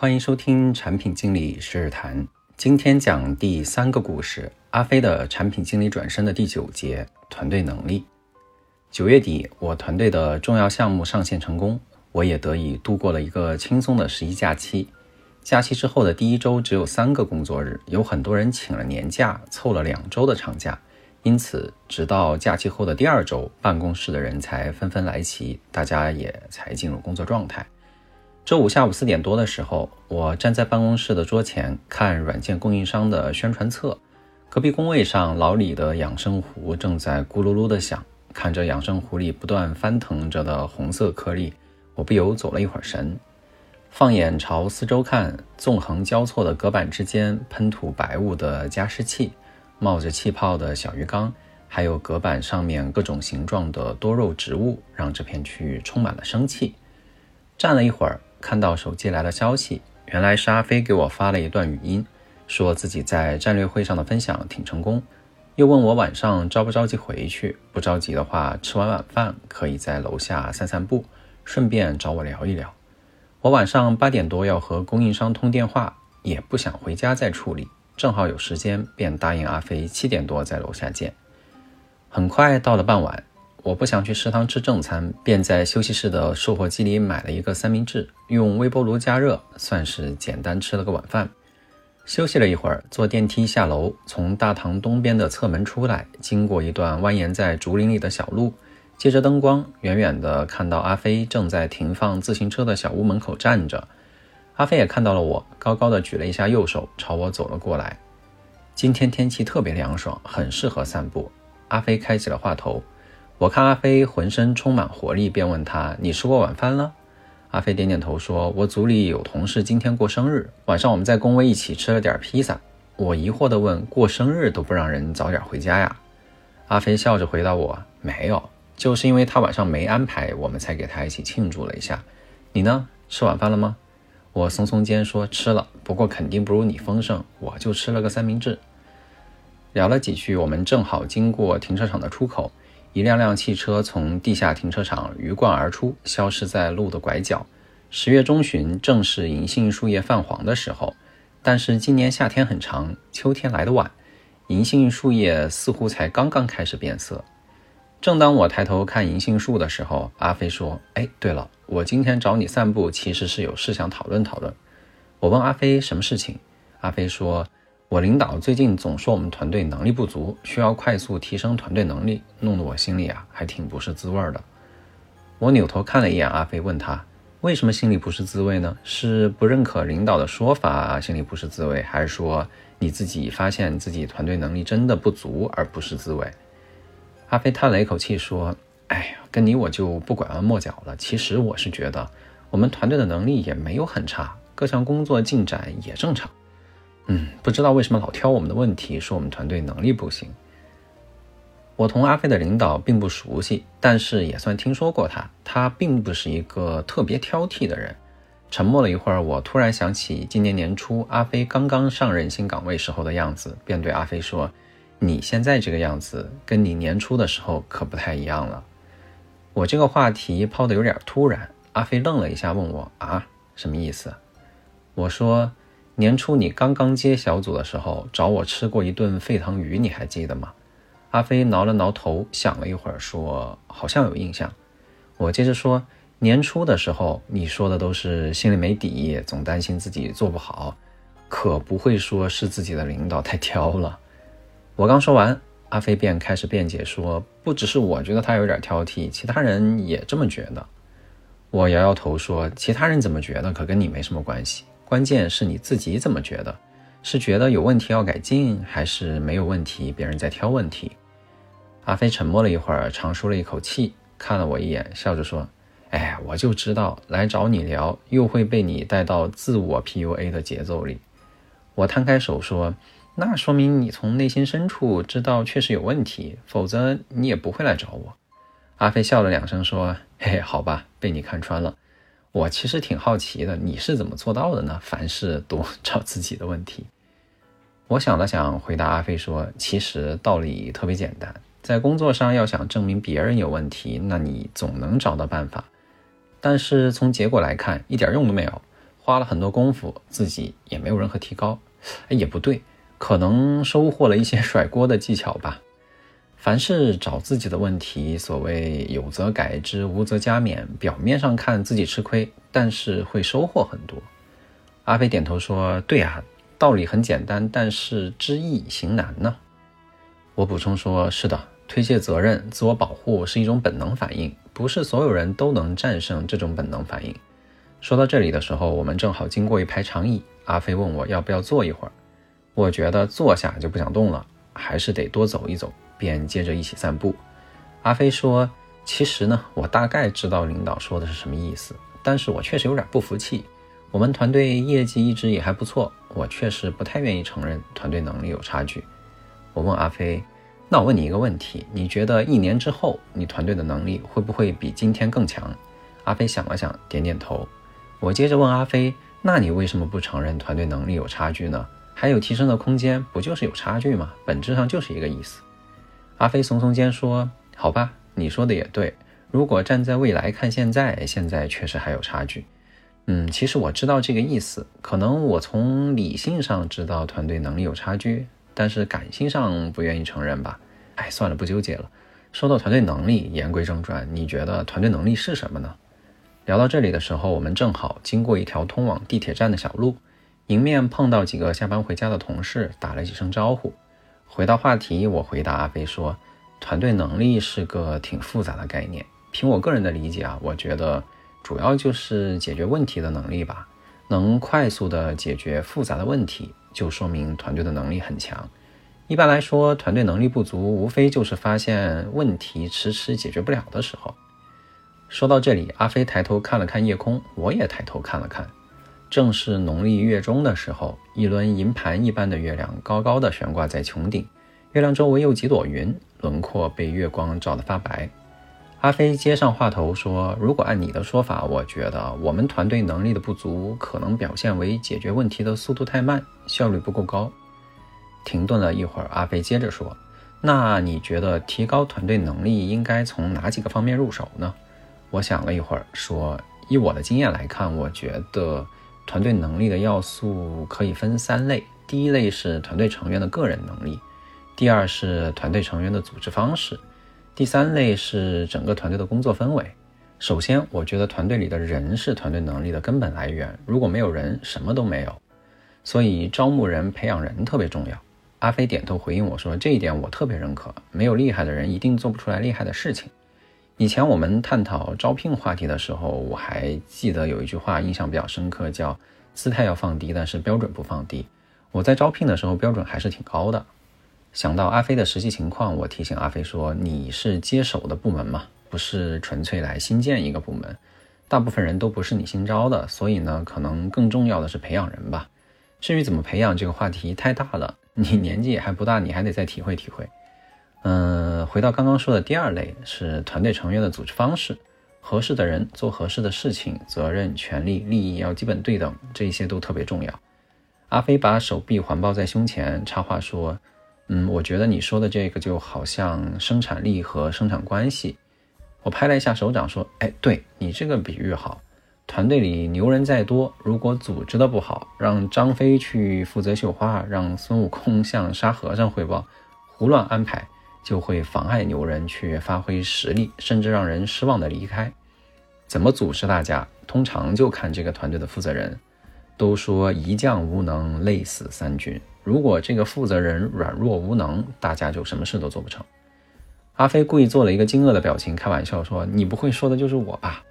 欢迎收听产品经理十日谈。今天讲第三个故事：阿飞的产品经理转身的第九节——团队能力。九月底，我团队的重要项目上线成功，我也得以度过了一个轻松的十一假期。假期之后的第一周只有三个工作日，有很多人请了年假，凑了两周的长假，因此直到假期后的第二周，办公室的人才纷纷来齐，大家也才进入工作状态。周五下午四点多的时候，我站在办公室的桌前看软件供应商的宣传册。隔壁工位上，老李的养生壶正在咕噜噜的响。看着养生壶里不断翻腾着的红色颗粒，我不由走了一会儿神。放眼朝四周看，纵横交错的隔板之间喷吐白雾的加湿器，冒着气泡的小鱼缸，还有隔板上面各种形状的多肉植物，让这片区域充满了生气。站了一会儿。看到手机来了消息，原来是阿飞给我发了一段语音，说自己在战略会上的分享挺成功，又问我晚上着不着急回去，不着急的话，吃完晚饭可以在楼下散散步，顺便找我聊一聊。我晚上八点多要和供应商通电话，也不想回家再处理，正好有时间，便答应阿飞七点多在楼下见。很快到了傍晚。我不想去食堂吃正餐，便在休息室的售货机里买了一个三明治，用微波炉加热，算是简单吃了个晚饭。休息了一会儿，坐电梯下楼，从大堂东边的侧门出来，经过一段蜿蜒在竹林里的小路，借着灯光，远远的看到阿飞正在停放自行车的小屋门口站着。阿飞也看到了我，高高的举了一下右手，朝我走了过来。今天天气特别凉爽，很适合散步。阿飞开起了话头。我看阿飞浑身充满活力，便问他：“你吃过晚饭了？”阿飞点点头说：“我组里有同事今天过生日，晚上我们在工位一起吃了点披萨。”我疑惑地问：“过生日都不让人早点回家呀？”阿飞笑着回答我：“没有，就是因为他晚上没安排，我们才给他一起庆祝了一下。你呢？吃晚饭了吗？”我耸耸肩说：“吃了，不过肯定不如你丰盛，我就吃了个三明治。”聊了几句，我们正好经过停车场的出口。一辆辆汽车从地下停车场鱼贯而出，消失在路的拐角。十月中旬正是银杏树叶泛黄的时候，但是今年夏天很长，秋天来得晚，银杏树叶似乎才刚刚开始变色。正当我抬头看银杏树的时候，阿飞说：“哎，对了，我今天找你散步，其实是有事想讨论讨论。”我问阿飞什么事情，阿飞说。我领导最近总说我们团队能力不足，需要快速提升团队能力，弄得我心里啊还挺不是滋味的。我扭头看了一眼阿飞，问他为什么心里不是滋味呢？是不认可领导的说法，心里不是滋味，还是说你自己发现自己团队能力真的不足而不是滋味？阿飞叹了一口气说：“哎呀，跟你我就不拐弯抹角了。其实我是觉得我们团队的能力也没有很差，各项工作进展也正常。”嗯，不知道为什么老挑我们的问题，说我们团队能力不行。我同阿飞的领导并不熟悉，但是也算听说过他。他并不是一个特别挑剔的人。沉默了一会儿，我突然想起今年年初阿飞刚刚上任新岗位时候的样子，便对阿飞说：“你现在这个样子，跟你年初的时候可不太一样了。”我这个话题抛得有点突然，阿飞愣了一下，问我：“啊，什么意思？”我说。年初你刚刚接小组的时候，找我吃过一顿沸腾鱼，你还记得吗？阿飞挠了挠头，想了一会儿，说：“好像有印象。”我接着说：“年初的时候，你说的都是心里没底，总担心自己做不好，可不会说是自己的领导太挑了。”我刚说完，阿飞便开始辩解说：“不只是我觉得他有点挑剔，其他人也这么觉得。”我摇摇头说：“其他人怎么觉得，可跟你没什么关系。”关键是你自己怎么觉得？是觉得有问题要改进，还是没有问题，别人在挑问题？阿飞沉默了一会儿，长舒了一口气，看了我一眼，笑着说：“哎，我就知道来找你聊，又会被你带到自我 PUA 的节奏里。”我摊开手说：“那说明你从内心深处知道确实有问题，否则你也不会来找我。”阿飞笑了两声说：“嘿，好吧，被你看穿了。”我其实挺好奇的，你是怎么做到的呢？凡事都 找自己的问题。我想了想，回答阿飞说：“其实道理特别简单，在工作上要想证明别人有问题，那你总能找到办法。但是从结果来看，一点用都没有。花了很多功夫，自己也没有任何提高。哎，也不对，可能收获了一些 甩锅的技巧吧。凡是找自己的问题，所谓有则改之，无则加勉。表面上看自己吃亏，但是会收获很多。阿飞点头说：“对啊，道理很简单，但是知易行难呢。”我补充说：“是的，推卸责任、自我保护是一种本能反应，不是所有人都能战胜这种本能反应。”说到这里的时候，我们正好经过一排长椅。阿飞问我要不要坐一会儿，我觉得坐下就不想动了，还是得多走一走。便接着一起散步。阿飞说：“其实呢，我大概知道领导说的是什么意思，但是我确实有点不服气。我们团队业绩一直也还不错，我确实不太愿意承认团队能力有差距。”我问阿飞：“那我问你一个问题，你觉得一年之后你团队的能力会不会比今天更强？”阿飞想了想，点点头。我接着问阿飞：“那你为什么不承认团队能力有差距呢？还有提升的空间，不就是有差距吗？本质上就是一个意思。”阿飞耸耸肩说：“好吧，你说的也对。如果站在未来看现在，现在确实还有差距。嗯，其实我知道这个意思。可能我从理性上知道团队能力有差距，但是感性上不愿意承认吧。哎，算了，不纠结了。说到团队能力，言归正传，你觉得团队能力是什么呢？”聊到这里的时候，我们正好经过一条通往地铁站的小路，迎面碰到几个下班回家的同事，打了几声招呼。回到话题，我回答阿飞说：“团队能力是个挺复杂的概念。凭我个人的理解啊，我觉得主要就是解决问题的能力吧。能快速的解决复杂的问题，就说明团队的能力很强。一般来说，团队能力不足，无非就是发现问题迟迟解决不了的时候。”说到这里，阿飞抬头看了看夜空，我也抬头看了看。正是农历月中的时候，一轮银盘一般的月亮高高的悬挂在穹顶，月亮周围有几朵云，轮廓被月光照得发白。阿飞接上话头说：“如果按你的说法，我觉得我们团队能力的不足，可能表现为解决问题的速度太慢，效率不够高。”停顿了一会儿，阿飞接着说：“那你觉得提高团队能力应该从哪几个方面入手呢？”我想了一会儿，说：“以我的经验来看，我觉得。”团队能力的要素可以分三类，第一类是团队成员的个人能力，第二是团队成员的组织方式，第三类是整个团队的工作氛围。首先，我觉得团队里的人是团队能力的根本来源，如果没有人，什么都没有。所以，招募人、培养人特别重要。阿飞点头回应我说：“这一点我特别认可，没有厉害的人，一定做不出来厉害的事情。”以前我们探讨招聘话题的时候，我还记得有一句话印象比较深刻，叫“姿态要放低，但是标准不放低”。我在招聘的时候标准还是挺高的。想到阿飞的实际情况，我提醒阿飞说：“你是接手的部门嘛，不是纯粹来新建一个部门。大部分人都不是你新招的，所以呢，可能更重要的是培养人吧。至于怎么培养，这个话题太大了，你年纪也还不大，你还得再体会体会。”嗯，回到刚刚说的第二类是团队成员的组织方式，合适的人做合适的事情，责任、权利、利益要基本对等，这些都特别重要。阿飞把手臂环抱在胸前，插话说：“嗯，我觉得你说的这个就好像生产力和生产关系。”我拍了一下手掌说：“哎，对你这个比喻好。团队里牛人再多，如果组织的不好，让张飞去负责绣花，让孙悟空向沙和尚汇报，胡乱安排。”就会妨碍牛人去发挥实力，甚至让人失望的离开。怎么组织大家？通常就看这个团队的负责人。都说一将无能，累死三军。如果这个负责人软弱无能，大家就什么事都做不成。阿飞故意做了一个惊愕的表情，开玩笑说：“你不会说的就是我吧？”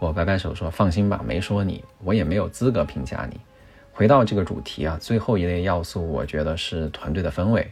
我摆摆手说：“放心吧，没说你，我也没有资格评价你。”回到这个主题啊，最后一类要素，我觉得是团队的氛围。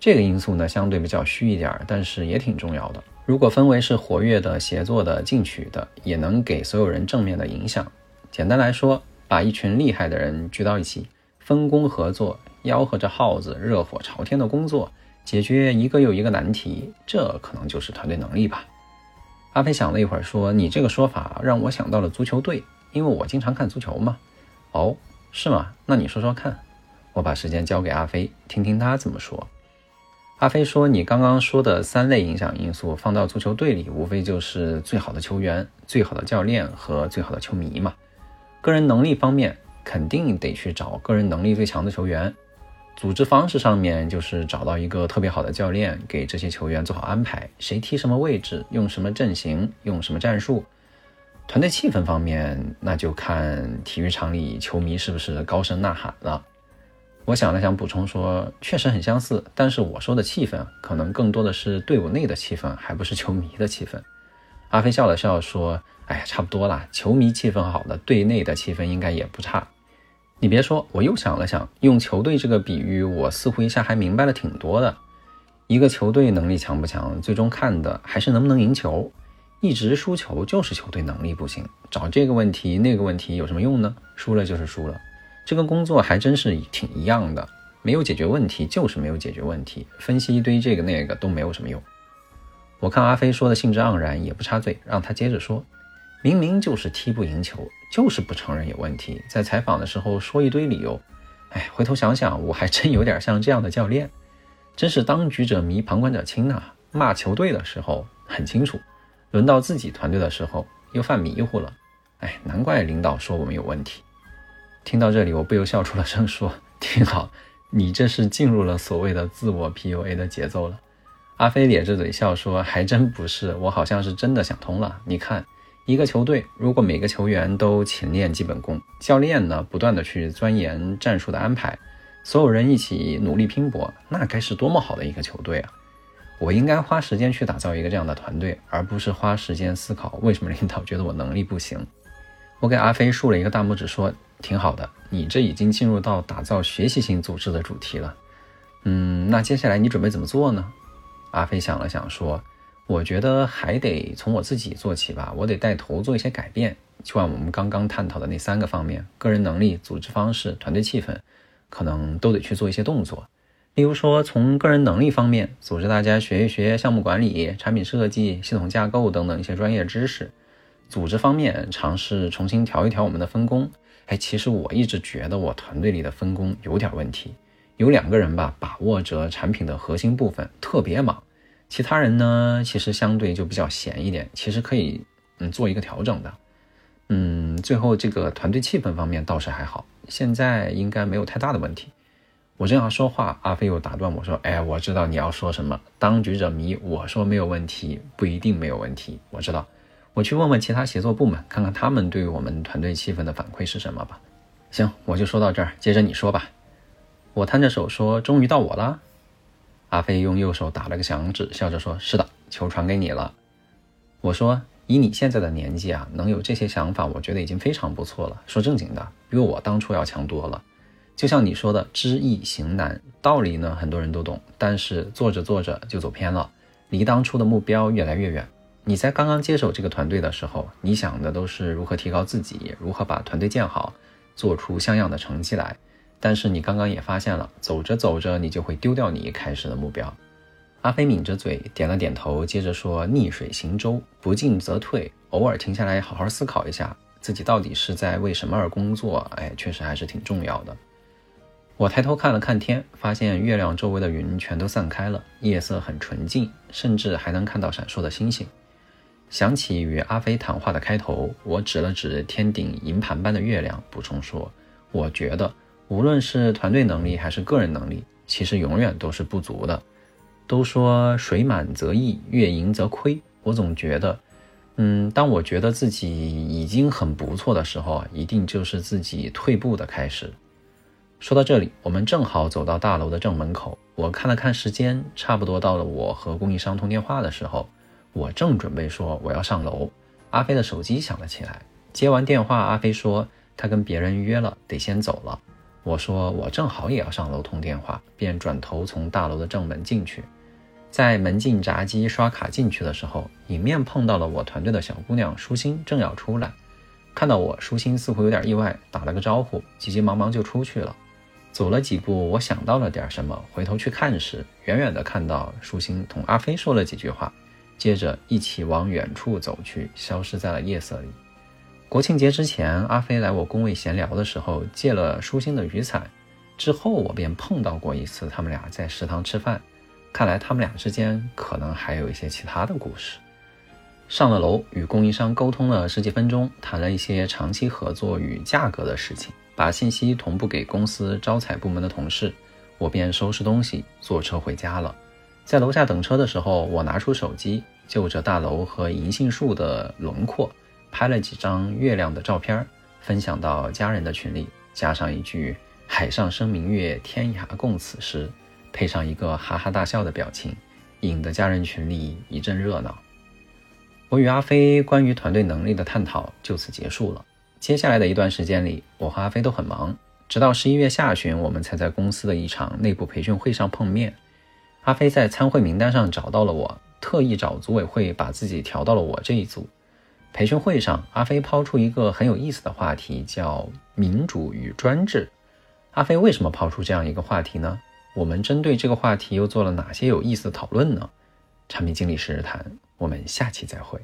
这个因素呢，相对比较虚一点，但是也挺重要的。如果氛围是活跃的、协作的、进取的，也能给所有人正面的影响。简单来说，把一群厉害的人聚到一起，分工合作，吆喝着号子，热火朝天的工作，解决一个又一个难题，这可能就是团队能力吧。阿飞想了一会儿，说：“你这个说法让我想到了足球队，因为我经常看足球嘛。”哦，是吗？那你说说看。我把时间交给阿飞，听听他怎么说。阿飞说：“你刚刚说的三类影响因素放到足球队里，无非就是最好的球员、最好的教练和最好的球迷嘛。”个人能力方面，肯定得去找个人能力最强的球员。组织方式上面，就是找到一个特别好的教练，给这些球员做好安排，谁踢什么位置，用什么阵型，用什么战术。团队气氛方面，那就看体育场里球迷是不是高声呐喊了。我想了想，补充说，确实很相似，但是我说的气氛，可能更多的是队伍内的气氛，还不是球迷的气氛。阿飞笑了笑说：“哎呀，差不多啦，球迷气氛好的，队内的气氛应该也不差。”你别说，我又想了想，用球队这个比喻，我似乎一下还明白了挺多的。一个球队能力强不强，最终看的还是能不能赢球。一直输球就是球队能力不行，找这个问题那个问题有什么用呢？输了就是输了。这个工作还真是挺一样的，没有解决问题就是没有解决问题，分析一堆这个那个都没有什么用。我看阿飞说的兴致盎然，也不插嘴，让他接着说。明明就是踢不赢球，就是不承认有问题，在采访的时候说一堆理由。哎，回头想想，我还真有点像这样的教练，真是当局者迷，旁观者清啊！骂球队的时候很清楚，轮到自己团队的时候又犯迷糊了。哎，难怪领导说我们有问题。听到这里，我不由笑出了声，说：“挺好，你这是进入了所谓的自我 PUA 的节奏了。”阿飞咧着嘴笑说：“还真不是，我好像是真的想通了。你看。”一个球队，如果每个球员都勤练基本功，教练呢不断的去钻研战术的安排，所有人一起努力拼搏，那该是多么好的一个球队啊！我应该花时间去打造一个这样的团队，而不是花时间思考为什么领导觉得我能力不行。我给阿飞竖了一个大拇指，说挺好的，你这已经进入到打造学习型组织的主题了。嗯，那接下来你准备怎么做呢？阿飞想了想说。我觉得还得从我自己做起吧，我得带头做一些改变。就按我们刚刚探讨的那三个方面：个人能力、组织方式、团队气氛，可能都得去做一些动作。例如说，从个人能力方面，组织大家学一学项目管理、产品设计、系统架构等等一些专业知识；组织方面，尝试重新调一调我们的分工。哎，其实我一直觉得我团队里的分工有点问题，有两个人吧，把握着产品的核心部分，特别忙。其他人呢，其实相对就比较闲一点，其实可以嗯做一个调整的，嗯，最后这个团队气氛方面倒是还好，现在应该没有太大的问题。我正要说话，阿飞又打断我说：“哎，我知道你要说什么，当局者迷。我说没有问题，不一定没有问题。我知道，我去问问其他协作部门，看看他们对我们团队气氛的反馈是什么吧。行，我就说到这儿，接着你说吧。我摊着手说：终于到我了。阿飞用右手打了个响指，笑着说：“是的，球传给你了。”我说：“以你现在的年纪啊，能有这些想法，我觉得已经非常不错了。说正经的，比我当初要强多了。就像你说的，知易行难，道理呢很多人都懂，但是做着做着就走偏了，离当初的目标越来越远。你在刚刚接手这个团队的时候，你想的都是如何提高自己，如何把团队建好，做出像样的成绩来。”但是你刚刚也发现了，走着走着，你就会丢掉你一开始的目标。阿飞抿着嘴，点了点头，接着说：“逆水行舟，不进则退。偶尔停下来，好好思考一下，自己到底是在为什么而工作。哎，确实还是挺重要的。”我抬头看了看天，发现月亮周围的云全都散开了，夜色很纯净，甚至还能看到闪烁的星星。想起与阿飞谈话的开头，我指了指天顶银盘般的月亮，补充说：“我觉得。”无论是团队能力还是个人能力，其实永远都是不足的。都说水满则溢，月盈则亏。我总觉得，嗯，当我觉得自己已经很不错的时候，一定就是自己退步的开始。说到这里，我们正好走到大楼的正门口。我看了看时间，差不多到了我和供应商通电话的时候。我正准备说我要上楼，阿飞的手机响了起来。接完电话，阿飞说他跟别人约了，得先走了。我说我正好也要上楼通电话，便转头从大楼的正门进去，在门禁闸机刷卡进去的时候，迎面碰到了我团队的小姑娘舒心，正要出来，看到我，舒心似乎有点意外，打了个招呼，急急忙忙就出去了。走了几步，我想到了点什么，回头去看时，远远的看到舒心同阿飞说了几句话，接着一起往远处走去，消失在了夜色里。国庆节之前，阿飞来我工位闲聊的时候，借了舒心的雨伞。之后我便碰到过一次，他们俩在食堂吃饭。看来他们俩之间可能还有一些其他的故事。上了楼，与供应商沟通了十几分钟，谈了一些长期合作与价格的事情，把信息同步给公司招采部门的同事，我便收拾东西坐车回家了。在楼下等车的时候，我拿出手机，就着大楼和银杏树的轮廓，拍了几张月亮的照片，分享到家人的群里，加上一句“海上生明月，天涯共此时”，配上一个哈哈大笑的表情。引得家人群里一阵热闹。我与阿飞关于团队能力的探讨就此结束了。接下来的一段时间里，我和阿飞都很忙，直到十一月下旬，我们才在公司的一场内部培训会上碰面。阿飞在参会名单上找到了我，特意找组委会把自己调到了我这一组。培训会上，阿飞抛出一个很有意思的话题，叫“民主与专制”。阿飞为什么抛出这样一个话题呢？我们针对这个话题又做了哪些有意思的讨论呢？产品经理试试谈，我们下期再会。